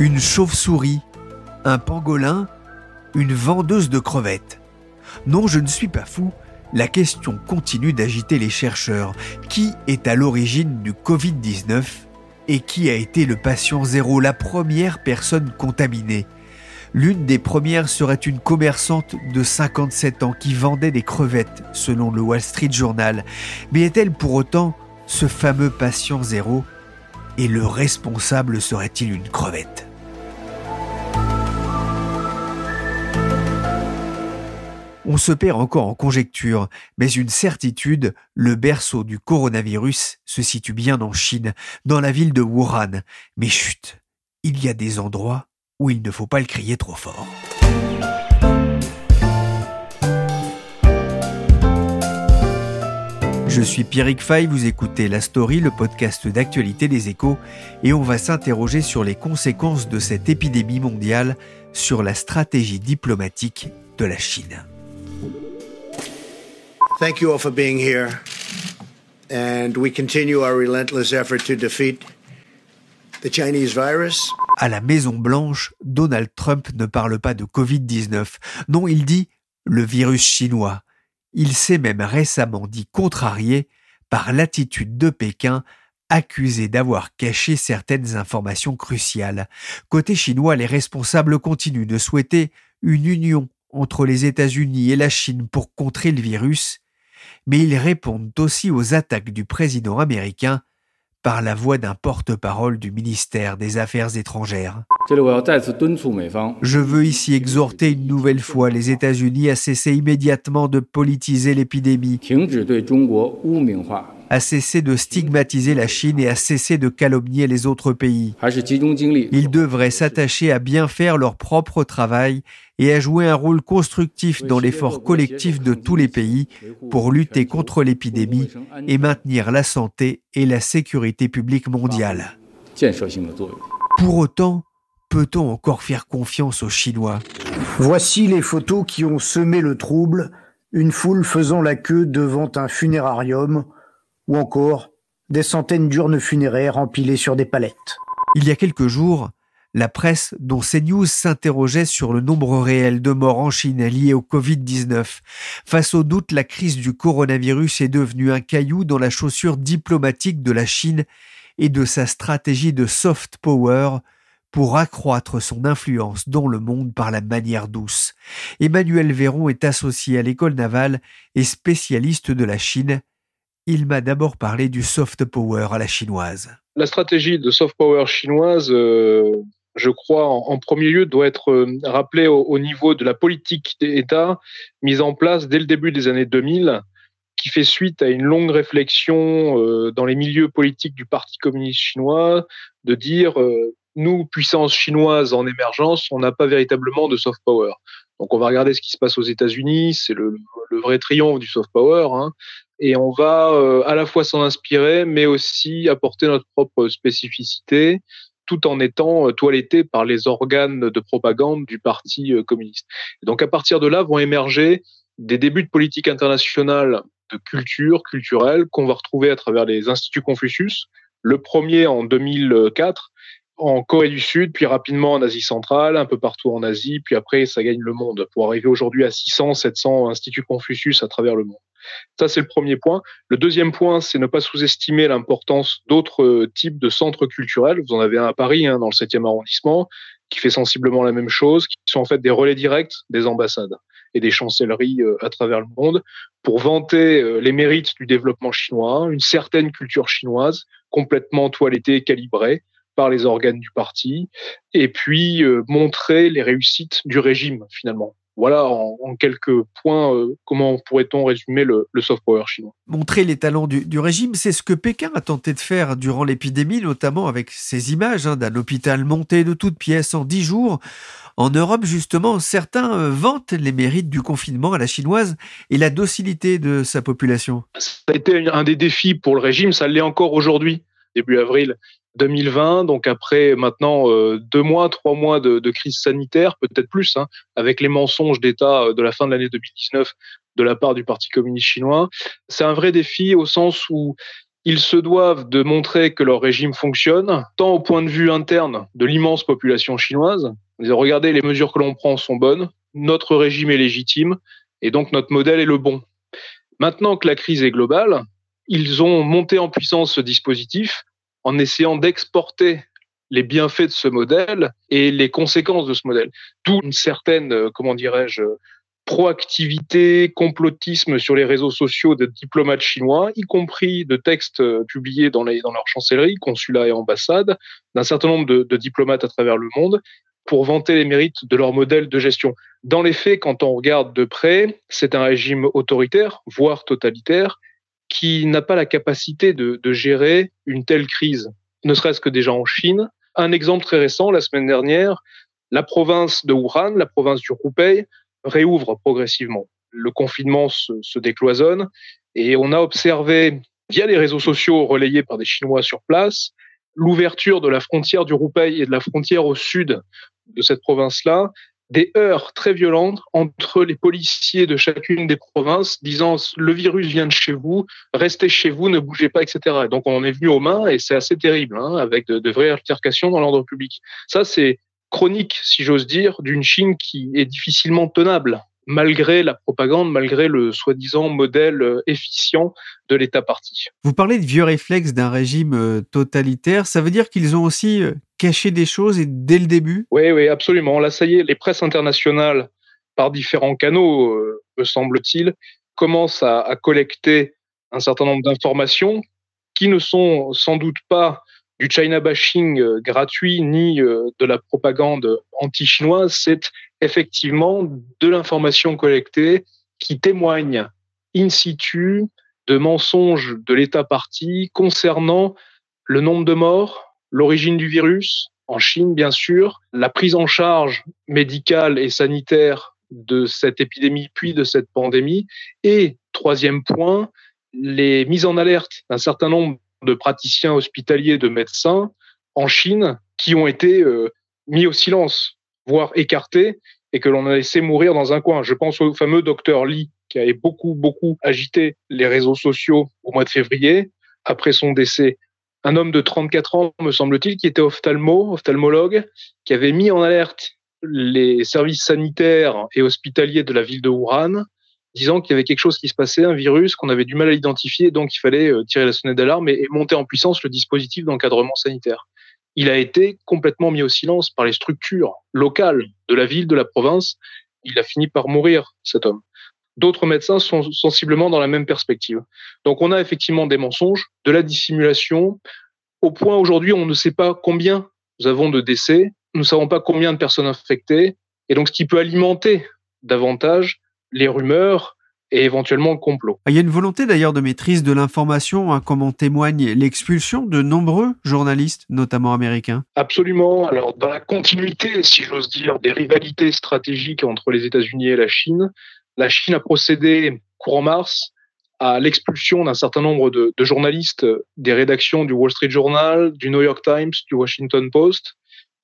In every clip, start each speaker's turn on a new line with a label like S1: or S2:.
S1: Une chauve-souris, un pangolin, une vendeuse de crevettes. Non, je ne suis pas fou. La question continue d'agiter les chercheurs. Qui est à l'origine du Covid-19 et qui a été le patient zéro, la première personne contaminée? L'une des premières serait une commerçante de 57 ans qui vendait des crevettes, selon le Wall Street Journal. Mais est-elle pour autant ce fameux patient zéro? Et le responsable serait-il une crevette? On se perd encore en conjecture, mais une certitude, le berceau du coronavirus se situe bien en Chine, dans la ville de Wuhan. Mais chut, il y a des endroits où il ne faut pas le crier trop fort. Je suis Pierrick Fay, vous écoutez La Story, le podcast d'actualité des échos, et on va s'interroger sur les conséquences de cette épidémie mondiale sur la stratégie diplomatique de la Chine.
S2: Thank you all for being here. And we continue our relentless effort to defeat the Chinese virus.
S1: À la Maison Blanche, Donald Trump ne parle pas de Covid-19. Non, il dit le virus chinois. Il s'est même récemment dit contrarié par l'attitude de Pékin accusé d'avoir caché certaines informations cruciales. Côté chinois, les responsables continuent de souhaiter une union entre les États-Unis et la Chine pour contrer le virus, mais ils répondent aussi aux attaques du président américain par la voix d'un porte-parole du ministère des Affaires étrangères. Je veux ici exhorter une nouvelle fois les États-Unis à cesser immédiatement de politiser l'épidémie, à cesser de stigmatiser la Chine et à cesser de calomnier les autres pays. Ils devraient s'attacher à bien faire leur propre travail et à jouer un rôle constructif dans l'effort collectif de tous les pays pour lutter contre l'épidémie et maintenir la santé et la sécurité publique mondiale. Pour autant, peut-on encore faire confiance aux Chinois?
S3: Voici les photos qui ont semé le trouble, une foule faisant la queue devant un funérarium, ou encore des centaines d'urnes funéraires empilées sur des palettes.
S1: Il y a quelques jours, la presse dont CNews s'interrogeait sur le nombre réel de morts en Chine liés au Covid-19. Face au doute, la crise du coronavirus est devenue un caillou dans la chaussure diplomatique de la Chine et de sa stratégie de soft power pour accroître son influence dans le monde par la manière douce. Emmanuel Véron est associé à l'école navale et spécialiste de la Chine. Il m'a d'abord parlé du soft power à la chinoise.
S4: La stratégie de soft power chinoise, euh, je crois, en, premier lieu, doit être euh, rappelée au, niveau de la politique d'État mise en place dès le début des années 2000, qui fait suite à une longue réflexion euh, dans les milieux politiques du Parti communiste chinois, de dire nous, puissance chinoise en émergence, on n'a pas véritablement de soft power. Donc on va regarder ce qui se passe aux États-Unis, c'est le, vrai triomphe du soft power, hein, et on va euh, à la fois s'en inspirer, mais aussi apporter notre propre spécificité, tout en étant euh, toiletté par les organes de propagande du Parti euh, communiste. donc à partir de là vont émerger des débuts de politique internationale de culture culturelle qu'on va retrouver à travers les instituts Confucius. Le premier en 2004 en Corée du Sud, puis rapidement en Asie centrale, un peu partout en Asie, puis après ça gagne le monde pour arriver aujourd'hui à 600, 700 instituts Confucius à travers le monde. Ça, c'est le premier point. Le deuxième point, c'est ne pas sous-estimer l'importance d'autres types de centres culturels. Vous en avez un à Paris, hein, dans le 7e arrondissement, qui fait sensiblement la même chose, qui sont en fait des relais directs des ambassades et des chancelleries euh, à travers le monde pour vanter euh, les mérites du développement chinois, une certaine culture chinoise complètement toilettée, calibrée, par les organes du parti, et puis euh, montrer les réussites du régime finalement. Voilà en, quelques points euh, comment pourrait-on résumer le, soft power chinois.
S1: Montrer les talents du, régime, c'est ce que Pékin a tenté de faire durant l'épidémie, notamment avec ces images hein, d'un hôpital monté de toutes pièces en dix jours. En Europe, justement, certains euh, vantent les mérites du confinement à la chinoise et la docilité de sa population.
S4: Ça a été un des défis pour le régime, ça l'est encore aujourd'hui, début avril. 2020, donc après maintenant euh, deux mois, trois mois de, crise sanitaire, peut-être plus, hein, avec les mensonges d'État euh, de la fin de l'année 2019 de la part du Parti communiste chinois. C'est un vrai défi au sens où ils se doivent de montrer que leur régime fonctionne, tant au point de vue interne de l'immense population chinoise. regardez, les mesures que l'on prend sont bonnes, notre régime est légitime, et donc notre modèle est le bon. Maintenant que la crise est globale, ils ont monté en puissance ce dispositif en essayant d'exporter les bienfaits de ce modèle et les conséquences de ce modèle. D'où une certaine, euh, comment dirais-je, proactivité, complotisme sur les réseaux sociaux de diplomates chinois, y compris de textes euh, publiés dans, les, dans leur chancellerie, consulat et ambassade, d'un certain nombre de, de, diplomates à travers le monde, pour vanter les mérites de leur modèle de gestion. Dans les faits, quand on regarde de près, c'est un régime autoritaire, voire totalitaire, qui n'a pas la capacité de, gérer une telle crise, ne serait-ce que déjà en Chine. Un exemple très récent, la semaine dernière, la province de Wuhan, la province du Hubei, réouvre progressivement. Le confinement se, se, décloisonne et on a observé, via les réseaux sociaux relayés par des Chinois sur place, l'ouverture de la frontière du Hubei et de la frontière au sud de cette province-là des heurts très violentes entre les policiers de chacune des provinces disant le virus vient de chez vous, restez chez vous, ne bougez pas, etc. donc on est venu aux mains et c'est assez terrible, hein, avec de, de, vraies altercations dans l'ordre public. Ça, c'est chronique, si j'ose dire, d'une Chine qui est difficilement tenable malgré la propagande, malgré le soi-disant modèle euh, efficient de l'État parti.
S1: Vous parlez de vieux réflexes d'un régime euh, totalitaire, ça veut dire qu'ils ont aussi euh, caché des choses et dès le début?
S4: Oui, oui, absolument. Là, ça y est, les presses internationales, par différents canaux, me semble-t-il, commencent à, à collecter un certain nombre d'informations qui ne sont sans doute pas du China bashing gratuit ni de la propagande anti-chinoise, c'est effectivement de l'information collectée qui témoigne in situ de mensonges de l'État parti concernant le nombre de morts, l'origine du virus, en Chine bien sûr, la prise en charge médicale et sanitaire de cette épidémie puis de cette pandémie, et troisième point, les mises en alerte d'un certain nombre de praticiens hospitaliers, de médecins en Chine qui ont été euh, mis au silence voire écarté, et que l'on a laissé mourir dans un coin. Je pense au fameux docteur Lee, qui avait beaucoup, beaucoup agité les réseaux sociaux au mois de février, après son décès. Un homme de 34 ans, me semble-t-il, qui était ophtalmo, ophtalmologue, qui avait mis en alerte les services sanitaires et hospitaliers de la ville de Wuhan, disant qu'il y avait quelque chose qui se passait, un virus qu'on avait du mal à identifier, donc il fallait euh, tirer la sonnette d'alarme et monter en puissance le dispositif d'encadrement sanitaire il a été complètement mis au silence par les structures locales de la ville, de la province. Il a fini par mourir, cet homme. D'autres médecins sont sensiblement dans la même perspective. Donc on a effectivement des mensonges, de la dissimulation, au point aujourd'hui on ne sait pas combien nous avons de décès, nous ne savons pas combien de personnes infectées, et donc ce qui peut alimenter davantage les rumeurs, et éventuellement le complot.
S1: Il y a une volonté d'ailleurs de maîtrise de l'information, hein, comme en témoigne l'expulsion de nombreux journalistes, notamment américains.
S4: Absolument. Alors, dans la continuité, si j'ose dire, des rivalités stratégiques entre les États-Unis et la Chine, la Chine a procédé courant mars à l'expulsion d'un certain nombre de, de, journalistes des rédactions du Wall Street Journal, du New York Times, du Washington Post,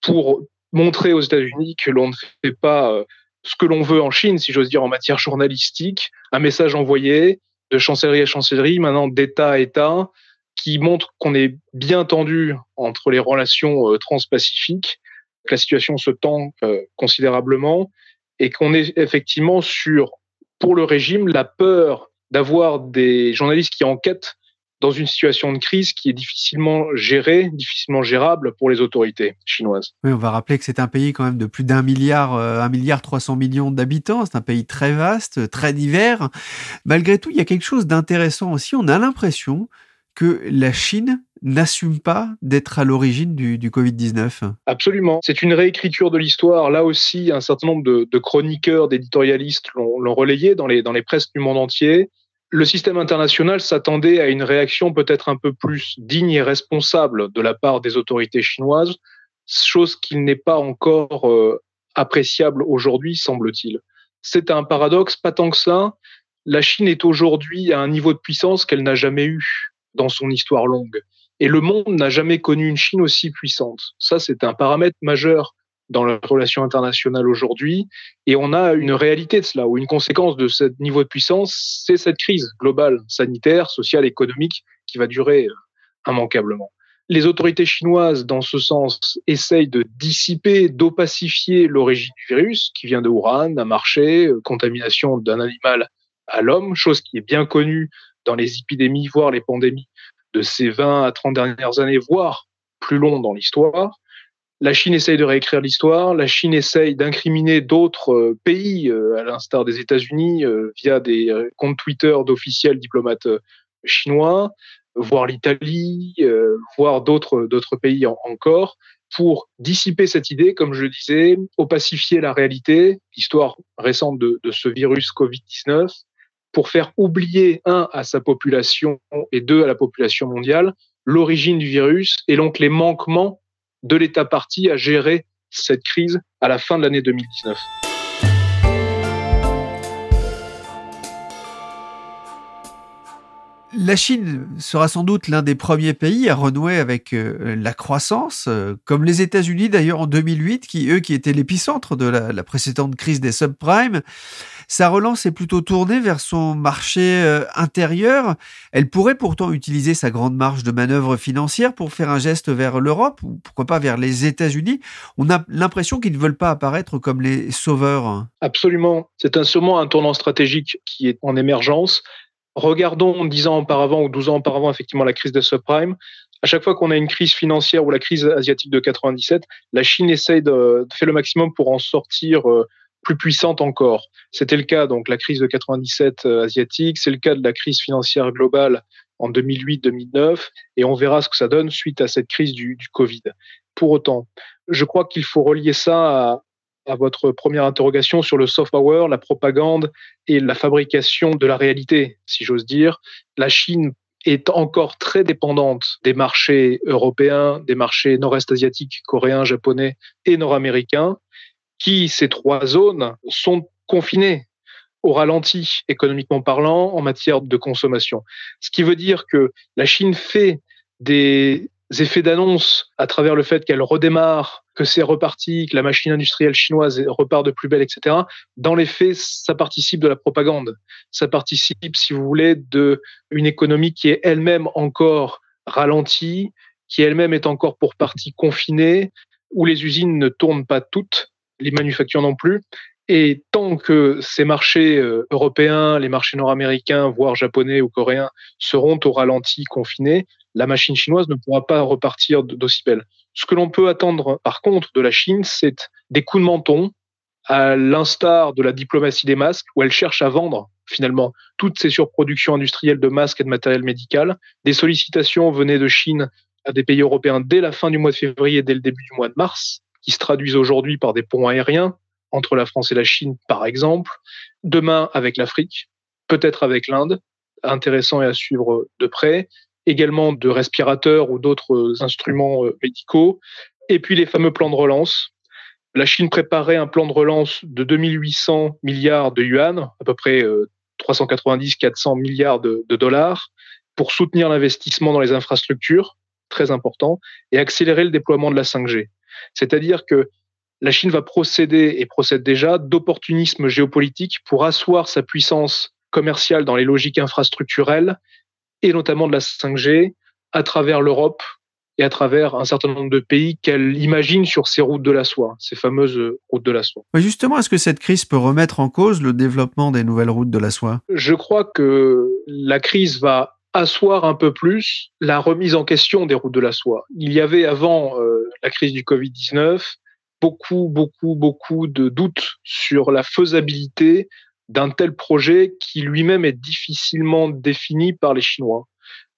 S4: pour montrer aux États-Unis que l'on ne fait pas euh, ce que l'on veut en Chine, si j'ose dire, en matière journalistique, un message envoyé de chancellerie à chancellerie, maintenant d'État à État, qui montre qu'on est bien tendu entre les relations euh, transpacifiques, que la situation se tend euh, considérablement et qu'on est effectivement sur, pour le régime, la peur d'avoir des journalistes qui enquêtent dans une situation de crise qui est difficilement gérée, difficilement gérable pour les autorités chinoises.
S1: Oui, on va rappeler que c'est un pays quand même de plus d'un milliard, euh, un milliard 300 millions d'habitants. C'est un pays très vaste, très divers. Malgré tout, il y a quelque chose d'intéressant aussi. On a l'impression que la Chine n'assume pas d'être à l'origine du, Covid-19
S4: Absolument. C'est une réécriture de l'histoire. Là aussi, un certain nombre de, chroniqueurs, d'éditorialistes l'ont relayé dans les, dans les presses du monde entier. Le système international s'attendait à une réaction peut-être un peu plus digne et responsable de la part des autorités chinoises, chose qui n'est pas encore euh, appréciable aujourd'hui, semble-t-il. C'est un paradoxe, pas tant que ça. La Chine est aujourd'hui à un niveau de puissance qu'elle n'a jamais eu dans son histoire longue. Et le monde n'a jamais connu une Chine aussi puissante. Ça, c'est un paramètre majeur dans la relation internationale aujourd'hui. Et on a une réalité de cela, ou une conséquence de ce niveau de puissance, c'est cette crise globale, sanitaire, sociale, économique, qui va durer euh, immanquablement. Les autorités chinoises, dans ce sens, essayent de dissiper, d'opacifier l'origine du virus, qui vient de Wuhan, un marché, euh, contamination d'un animal à l'homme, chose qui est bien connue dans les épidémies, voire les pandémies de ces 20 à 30 dernières années, voire plus long dans l'histoire. La Chine essaye de réécrire l'histoire. La Chine essaye d'incriminer d'autres euh, pays, euh, à l'instar des États-Unis, euh, via des comptes Twitter d'officiels diplomates chinois, voire l'Italie, voire d'autres pays encore, pour dissiper cette idée, comme je disais, opacifier la réalité, l'histoire récente de, de ce virus Covid-19, pour faire oublier, un, à sa population et deux, à la population mondiale, l'origine du virus et donc les manquements de l'État parti à gérer cette crise à la fin de l'année 2019.
S1: La Chine sera sans doute l'un des premiers pays à renouer avec euh, la croissance, euh, comme les États-Unis d'ailleurs en 2008, qui eux qui étaient l'épicentre de la, précédente crise des subprimes. Sa relance est plutôt tournée vers son marché euh, intérieur. Elle pourrait pourtant utiliser sa grande marge de manœuvre financière pour faire un geste vers l'Europe ou pourquoi pas vers les États-Unis. On a l'impression qu'ils ne veulent pas apparaître comme les sauveurs.
S4: Absolument. C'est un, sûrement un tournant stratégique qui est en émergence. Regardons 10 ans auparavant ou 12 ans auparavant, effectivement, la crise des subprimes. À chaque fois qu'on a une crise financière ou la crise asiatique de 97, la Chine essaye de, faire le maximum pour en sortir euh, plus puissante encore. C'était le cas, donc, la crise de 97 euh, asiatique, c'est le cas de la crise financière globale en 2008-2009, et on verra ce que ça donne suite à cette crise du, du Covid. Pour autant, je crois qu'il faut relier ça à, à votre première interrogation sur le soft power, la propagande et la fabrication de la réalité, si j'ose dire. La Chine est encore très dépendante des marchés européens, des marchés nord-est asiatiques, coréens, japonais et nord-américains, qui, ces trois zones, sont confinées au ralenti économiquement parlant en matière de consommation. Ce qui veut dire que la Chine fait des effets d'annonce à travers le fait qu'elle redémarre, que c'est reparti, que la machine industrielle chinoise repart de plus belle, etc. Dans les faits, ça participe de la propagande. Ça participe, si vous voulez, de une économie qui est elle-même encore ralentie, qui elle-même est encore pour partie confinée, où les usines ne tournent pas toutes, les manufactures non plus. Et tant que ces marchés euh, européens, les marchés nord-américains, voire japonais ou coréens, seront au ralenti, confinés, la machine chinoise ne pourra pas repartir d'aussi belle. Ce que l'on peut attendre, par contre, de la Chine, c'est des coups de menton, à l'instar de la diplomatie des masques, où elle cherche à vendre finalement toutes ces surproductions industrielles de masques et de matériel médical. Des sollicitations venaient de Chine à des pays européens dès la fin du mois de février et dès le début du mois de mars, qui se traduisent aujourd'hui par des ponts aériens entre la France et la Chine, par exemple. Demain avec l'Afrique, peut-être avec l'Inde, intéressant et à suivre de près également de respirateurs ou d'autres instruments euh, médicaux, et puis les fameux plans de relance. La Chine préparait un plan de relance de 2800 milliards de yuan, à peu près 390-400 euh, milliards de, dollars, pour soutenir l'investissement dans les infrastructures, très important, et accélérer le déploiement de la 5G. C'est-à-dire que la Chine va procéder, et procède déjà, d'opportunisme géopolitique pour asseoir sa puissance commerciale dans les logiques infrastructurelles et notamment de la 5G à travers l'Europe et à travers un certain nombre de pays qu'elle imagine sur ces routes de la soie, ces fameuses routes de la soie.
S1: justement, est-ce que cette crise peut remettre en cause le développement des nouvelles routes de la soie?
S4: Je crois que la crise va asseoir un peu plus la remise en question des routes de la soie. Il y avait avant euh, la crise du Covid-19 beaucoup, beaucoup, beaucoup de doutes sur la faisabilité d'un tel projet qui lui-même est difficilement défini par les Chinois.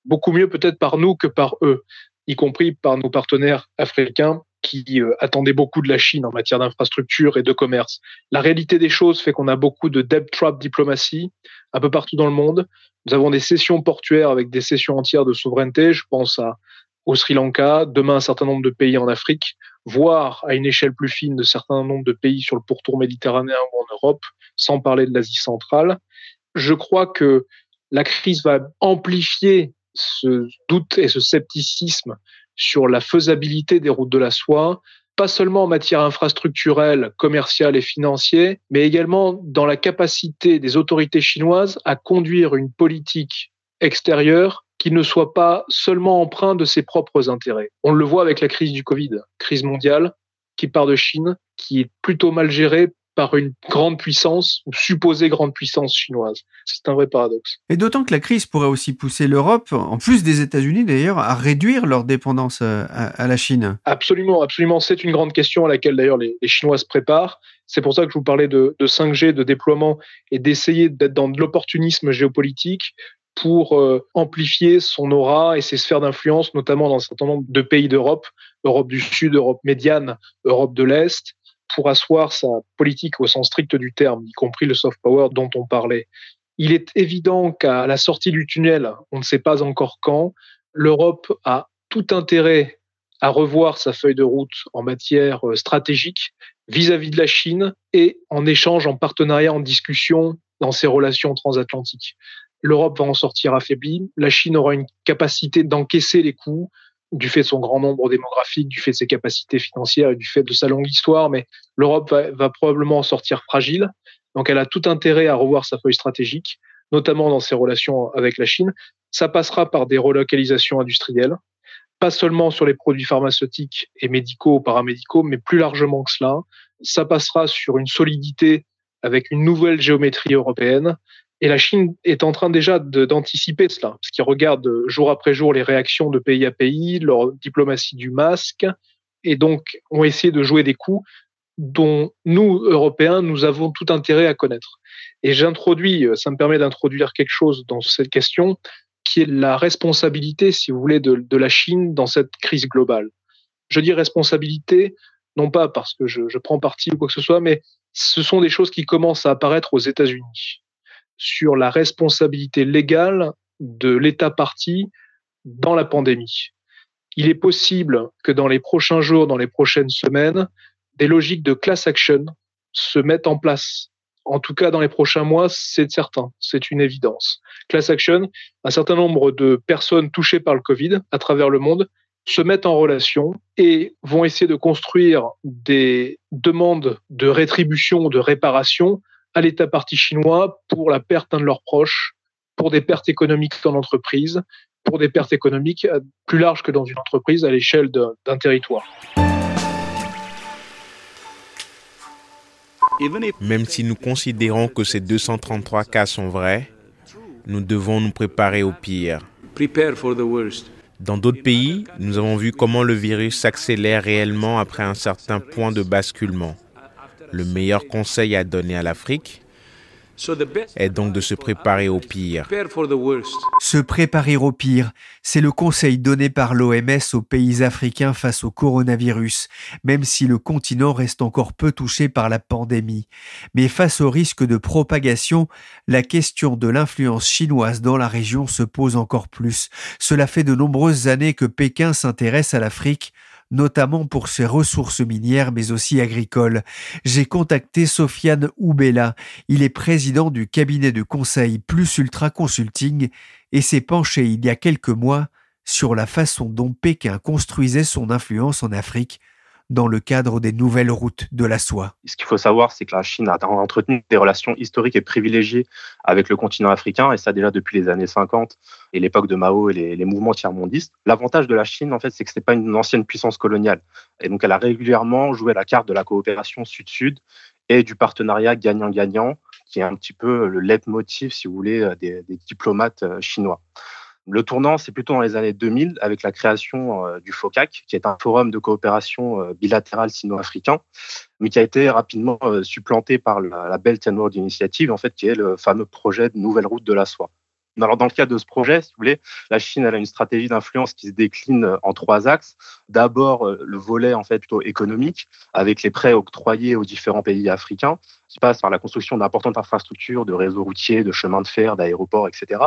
S4: beaucoup mieux peut-être par nous que par eux, y compris par nos partenaires africains qui euh, attendaient beaucoup de la Chine en matière d'infrastructure et de commerce. La réalité des choses fait qu'on a beaucoup de debt trap diplomatie un peu partout dans le monde. Nous avons des sessions portuaires avec des sessions entières de souveraineté. Je pense au Sri Lanka, demain un certain nombre de pays en Afrique, voire à une échelle plus fine de certains nombres de pays sur le pourtour méditerranéen ou en Europe, sans parler de l'Asie centrale. Je crois que la crise va amplifier ce doute et ce scepticisme sur la faisabilité des routes de la soie, pas seulement en matière infrastructurelle, commerciale et financière, mais également dans la capacité des autorités chinoises à conduire une politique extérieure qui ne soit pas seulement empreinte de ses propres intérêts. On le voit avec la crise du Covid, crise mondiale qui part de Chine, qui est plutôt mal gérée par une grande puissance ou supposée grande puissance chinoise. C'est un vrai paradoxe.
S1: Et d'autant que la crise pourrait aussi pousser l'Europe, en plus des États-Unis d'ailleurs, à réduire leur dépendance euh, à, la Chine.
S4: Absolument, absolument. C'est une grande question à laquelle d'ailleurs les, Chinois se préparent. C'est pour ça que je vous parlais de, de 5G, de déploiement et d'essayer d'être dans de l'opportunisme géopolitique pour euh, amplifier son aura et ses sphères d'influence, notamment dans un certain nombre de pays d'Europe, Europe du Sud, Europe médiane, Europe de l'Est, pour asseoir sa politique au sens strict du terme, y compris le soft power dont on parlait. Il est évident qu'à la sortie du tunnel, on ne sait pas encore quand, l'Europe a tout intérêt à revoir sa feuille de route en matière euh, stratégique vis-à-vis de la Chine et en échange, en partenariat, en discussion dans ses relations transatlantiques. L'Europe va en sortir affaiblie, la Chine aura une capacité d'encaisser les coûts, du fait de son grand nombre démographique, du fait de ses capacités financières et du fait de sa longue histoire, mais l'Europe va, probablement en sortir fragile. Donc elle a tout intérêt à revoir sa feuille stratégique, notamment dans ses relations avec la Chine. Ça passera par des relocalisations industrielles, pas seulement sur les produits pharmaceutiques et médicaux ou paramédicaux, mais plus largement que cela. Ça passera sur une solidité avec une nouvelle géométrie européenne et la Chine est en train déjà d'anticiper cela, parce qu'ils regardent jour après jour les réactions de pays à pays, leur diplomatie du masque, et donc ont essayé de jouer des coups dont nous, Européens, nous avons tout intérêt à connaître. Et j'introduis, ça me permet d'introduire quelque chose dans cette question, qui est la responsabilité, si vous voulez, de, de la Chine dans cette crise globale. Je dis responsabilité, non pas parce que je, je prends parti ou quoi que ce soit, mais ce sont des choses qui commencent à apparaître aux États-Unis sur la responsabilité légale de l'État parti dans la pandémie. Il est possible que dans les prochains jours, dans les prochaines semaines, des logiques de class action se mettent en place. En tout cas, dans les prochains mois, c'est certain, c'est une évidence. Class action, un certain nombre de personnes touchées par le Covid à travers le monde se mettent en relation et vont essayer de construire des demandes de rétribution, de réparation à l'État parti chinois pour la perte d'un de leurs proches, pour des pertes économiques dans l'entreprise, pour des pertes économiques plus larges que dans une entreprise à l'échelle d'un territoire.
S5: Même si nous considérons que ces 233 cas sont vrais, nous devons nous préparer au pire. Dans d'autres pays, nous avons vu comment le virus s'accélère réellement après un certain point de basculement. Le meilleur conseil à donner à l'Afrique est donc de se préparer au pire.
S1: Se préparer au pire, c'est le conseil donné par l'OMS aux pays africains face au coronavirus, même si le continent reste encore peu touché par la pandémie. Mais face au risque de propagation, la question de l'influence chinoise dans la région se pose encore plus. Cela fait de nombreuses années que Pékin s'intéresse à l'Afrique notamment pour ses ressources minières mais aussi agricoles. J'ai contacté Sofiane Oubella, il est président du cabinet de conseil Plus Ultra Consulting et s'est penché il y a quelques mois sur la façon dont Pékin construisait son influence en Afrique dans le cadre des nouvelles routes de la soie.
S6: Ce qu'il faut savoir, c'est que la Chine a entretenu des relations historiques et privilégiées avec le continent africain, et ça déjà depuis les années 50 et l'époque de Mao et les, mouvements tiers-mondistes. L'avantage de la Chine, en fait, c'est que ce n'est pas une ancienne puissance coloniale. Et donc, elle a régulièrement joué la carte de la coopération sud-sud et du partenariat gagnant-gagnant, qui est un petit peu le leitmotiv, si vous voulez, des diplomates euh, chinois. Le tournant, c'est plutôt dans les années 2000 avec la création euh, du FOCAC, qui est un forum de coopération euh, bilatérale sino-africain, mais qui a été rapidement euh, supplanté par la, Belt and Road Initiative, en fait, qui est le fameux projet de nouvelle route de la soie. Dans le cadre de ce projet, si la Chine a une stratégie d'influence qui se décline en trois axes. D'abord, le volet en fait économique, avec les prêts octroyés aux différents pays africains, qui passe par la construction d'importantes infrastructures, de réseaux routiers, de chemins de fer, d'aéroports, etc.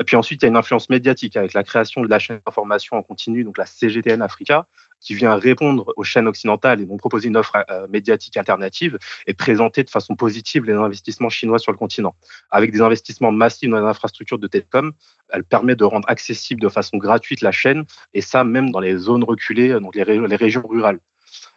S6: Et puis ensuite, il y a une influence médiatique avec la création de la chaîne d'information en continu, donc la CGTN Africa, qui vient répondre aux chaînes occidentales et donc proposer une offre euh, médiatique alternative et présenter de façon positive les investissements chinois sur le continent. Avec des investissements massifs dans les infrastructures de télécom, elle permet de rendre accessible de façon gratuite la chaîne, et ça même dans les zones reculées, donc les, les régions rurales.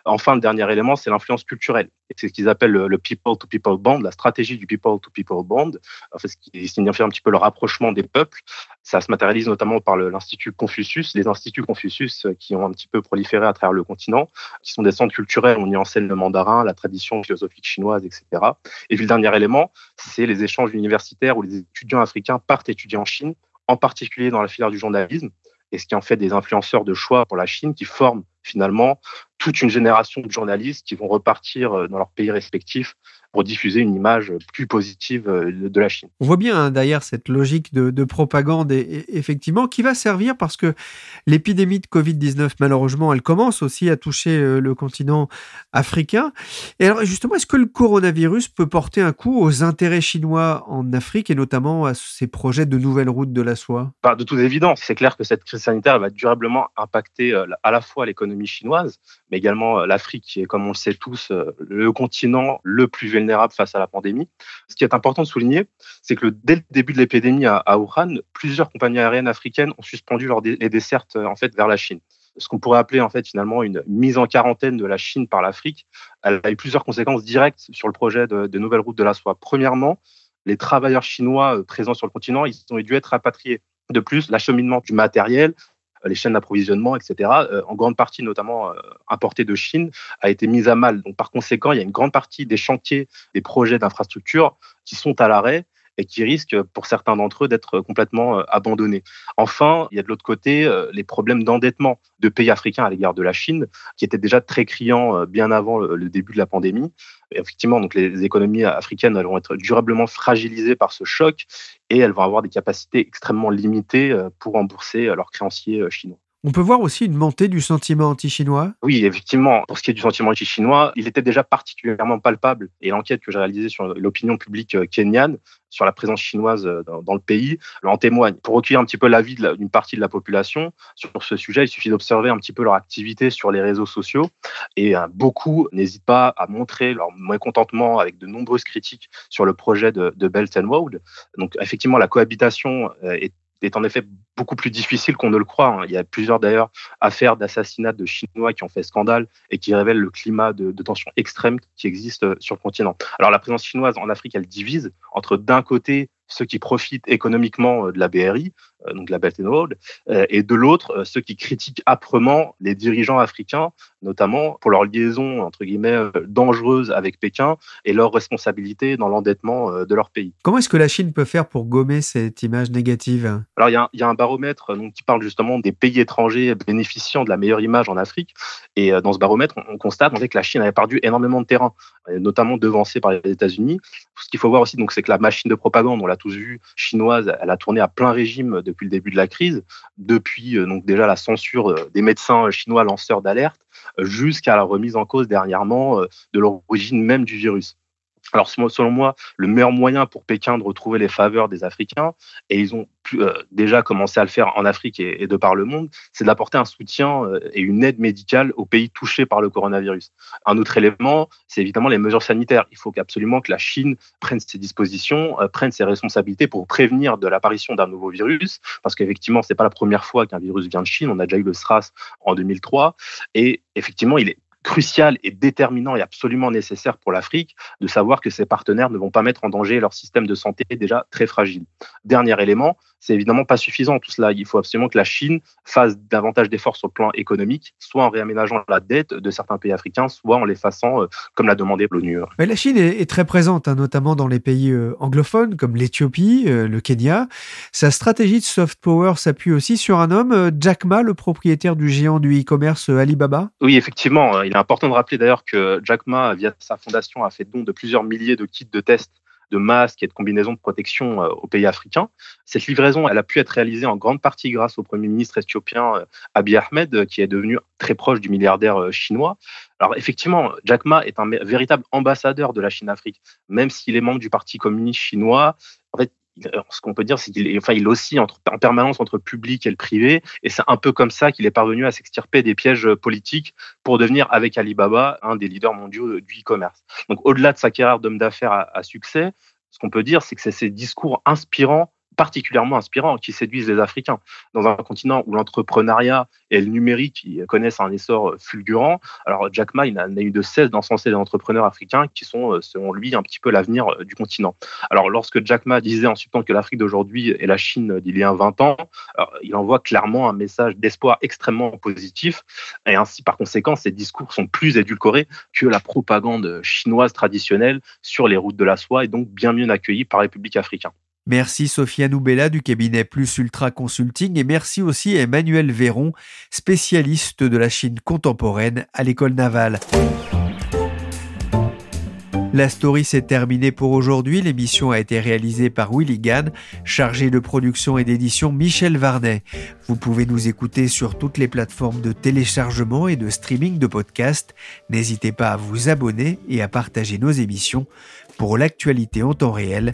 S6: Enfin, le dernier élément, c'est l'influence culturelle. C'est ce qu'ils appellent le, people-to-people bond, la stratégie du people-to-people bond, en fait, ce qui signifie un petit peu le rapprochement des peuples. Ça se matérialise notamment par l'Institut Confucius, les instituts Confucius euh, qui ont un petit peu proliféré à travers le continent, qui sont des centres culturels où on y enseigne le mandarin, la tradition philosophique chinoise, etc. Et puis le dernier élément, c'est les échanges universitaires où les étudiants africains partent étudier en Chine, en particulier dans la filière du journalisme, et ce qui en fait des influenceurs de choix pour la Chine qui forment finalement toute une génération de journalistes qui vont repartir euh, dans leurs pays respectifs pour diffuser une image plus positive euh, de la Chine.
S1: On voit bien hein, d'ailleurs cette logique de, propagande, et, effectivement, qui va servir parce que l'épidémie de Covid-19, malheureusement, elle commence aussi à toucher euh, le continent africain. Et alors, justement, est-ce que le coronavirus peut porter un coup aux intérêts chinois en Afrique et notamment à ces projets de nouvelles routes de la soie?
S6: De toute évidence, c'est clair que cette crise sanitaire va durablement impacter euh, à la fois l'économie chinoise, mais également l'Afrique, qui est, comme on le sait tous, le continent le plus vulnérables face à la pandémie. Ce qui est important de souligner, c'est que dès le début de l'épidémie à, Wuhan, plusieurs compagnies aériennes africaines ont suspendu leurs les dessertes fait vers la Chine ce qu'on pourrait appeler en fait finalement une mise en quarantaine de la Chine par l'Afrique, elle a eu plusieurs conséquences directes sur le projet de, de nouvelles routes de la soie. Premièrement, les travailleurs chinois euh, présents sur le continent, ils ont dû être rapatriés. De plus, l'acheminement du matériel, les chaînes d'approvisionnement, etc., euh, en grande partie notamment euh, importées de Chine, a été mise à mal. Donc par conséquent, il y a une grande partie des chantiers, des projets d'infrastructure qui sont à l'arrêt et qui risquent pour certains d'entre eux d'être complètement euh, abandonnés. Enfin, il y a de l'autre côté les problèmes d'endettement de pays africains à l'égard de la Chine, qui étaient déjà très criants bien avant le début de la pandémie effectivement, donc les économies africaines elles vont être durablement fragilisées par ce choc et elles vont avoir des capacités extrêmement limitées euh, pour rembourser euh, leurs créanciers euh, chinois.
S1: On peut voir aussi une montée du sentiment anti-chinois?
S6: Oui, effectivement. Pour ce qui est du sentiment anti-chinois, il était déjà particulièrement palpable. Et l'enquête que j'ai réalisée sur l'opinion publique kenyane, sur la présence chinoise dans, le pays, en témoigne. Pour recueillir un petit peu l'avis d'une partie de la population sur ce sujet, il suffit d'observer un petit peu leur activité sur les réseaux sociaux. Et beaucoup n'hésitent pas à montrer leur mécontentement avec de nombreuses critiques sur le projet de, Belt and Road. Donc effectivement, la cohabitation est en effet beaucoup plus difficile qu'on ne le croit. Hein. Il y a plusieurs d'ailleurs affaires d'assassinat de Chinois qui ont fait scandale et qui révèlent le climat de, de, tension extrême qui existe euh, sur le continent. Alors la présence chinoise en Afrique, elle divise entre d'un côté ceux qui profitent économiquement euh, de la BRI, euh, donc la Belt and Road, et de l'autre, ceux qui critiquent âprement les dirigeants africains, notamment pour leur liaison, entre guillemets, dangereuse avec Pékin et leur responsabilité dans l'endettement de leur pays.
S1: Comment est-ce que la Chine peut faire pour gommer cette image négative?
S6: Alors, il y, a un baromètre donc, qui parle justement des pays étrangers bénéficiant de la meilleure image en Afrique. Et dans ce baromètre, on, constate que la Chine avait perdu énormément de terrain, notamment devancée par les États-Unis. Ce qu'il faut voir aussi, c'est que la machine de propagande, on l'a tous vu, chinoise, elle a tourné à plein régime depuis le début de la crise, depuis euh, donc déjà la censure euh, des médecins chinois lanceurs d'alerte, euh, jusqu'à la remise en cause dernièrement de l'origine même du virus. Alors selon moi, le meilleur moyen pour Pékin de retrouver les faveurs des Africains, et ils ont euh, déjà commencé à le faire en Afrique et, de par le monde, c'est d'apporter un soutien euh, et une aide médicale aux pays touchés par le coronavirus. Un autre élément, c'est évidemment les mesures sanitaires. Il faut absolument que la Chine prenne ses dispositions, euh, prenne ses responsabilités pour prévenir de l'apparition d'un nouveau virus, parce qu'effectivement, c'est pas la première fois qu'un virus vient de Chine. On a déjà eu le SRAS en 2003, et effectivement, il est crucial et déterminant et absolument nécessaire pour l'Afrique de savoir que ses partenaires ne vont pas mettre en danger leur système de santé déjà très fragile. Dernier élément, c'est évidemment pas suffisant tout cela. Il faut absolument que la Chine fasse davantage d'efforts sur le plan économique, soit en réaménageant la dette de certains pays africains, soit en l'effaçant, euh, comme l'a demandé l'ONU.
S1: Mais la Chine est, très présente, hein, notamment dans les pays euh, anglophones comme l'Éthiopie, euh, le Kenya. Sa stratégie de soft power s'appuie aussi sur un homme, Jack Ma, le propriétaire du géant du e-commerce Alibaba.
S6: Oui, effectivement. Il est important de rappeler d'ailleurs que Jack Ma, via sa fondation, a fait don de plusieurs milliers de kits de tests de masques et de combinaisons de protection aux pays africains. Cette livraison, elle a pu être réalisée en grande partie grâce au Premier ministre éthiopien Abiy Ahmed, qui est devenu très proche du milliardaire chinois. Alors effectivement, Jack Ma est un véritable ambassadeur de la Chine-Afrique, même s'il est membre du Parti communiste chinois. Ce qu'on peut dire, c'est qu'il enfin, il oscille entre, en permanence entre public et le privé, et c'est un peu comme ça qu'il est parvenu à s'extirper des pièges politiques pour devenir, avec Alibaba, un des leaders mondiaux du e-commerce. Donc, au-delà de sa carrière d'homme d'affaires à, à, succès, ce qu'on peut dire, c'est que c'est ces discours inspirants particulièrement inspirants qui séduisent les Africains. Dans un continent où l'entrepreneuriat et le numérique connaissent un essor fulgurant, alors Jack Ma n'a eu de cesse d'encenser les entrepreneurs africains qui sont, euh, selon lui, un petit peu l'avenir euh, du continent. Alors lorsque Jack Ma disait en suppléant que l'Afrique d'aujourd'hui est la Chine d'il y a 20 ans, il envoie clairement un message d'espoir extrêmement positif et ainsi par conséquent ses discours sont plus édulcorés que la propagande chinoise traditionnelle sur les routes de la soie et donc bien mieux accueillis par les publics africains.
S1: Merci Sophia Noubella du cabinet Plus Ultra Consulting et merci aussi Emmanuel Véron, spécialiste de la Chine contemporaine à l'école navale. La story s'est terminée pour aujourd'hui. L'émission a été réalisée par Willy Gann, chargé de production et d'édition Michel Varnet. Vous pouvez nous écouter sur toutes les plateformes de téléchargement et de streaming de podcasts. N'hésitez pas à vous abonner et à partager nos émissions. Pour l'actualité en temps réel,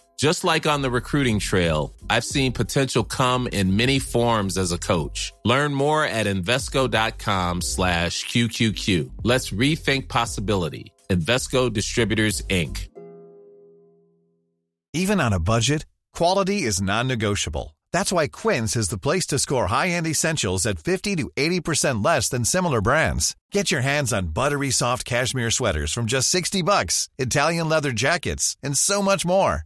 S7: Just like on the recruiting trail, I've seen potential come in many forms as a coach. Learn more at Invesco.com slash QQQ. Let's rethink possibility. Investco Distributors, Inc.
S8: Even on a budget, quality is non-negotiable. That's why Quince is the place to score high-end essentials at 50 to 80% less than similar brands. Get your hands on buttery soft cashmere sweaters from just 60 bucks, Italian leather jackets, and so much more.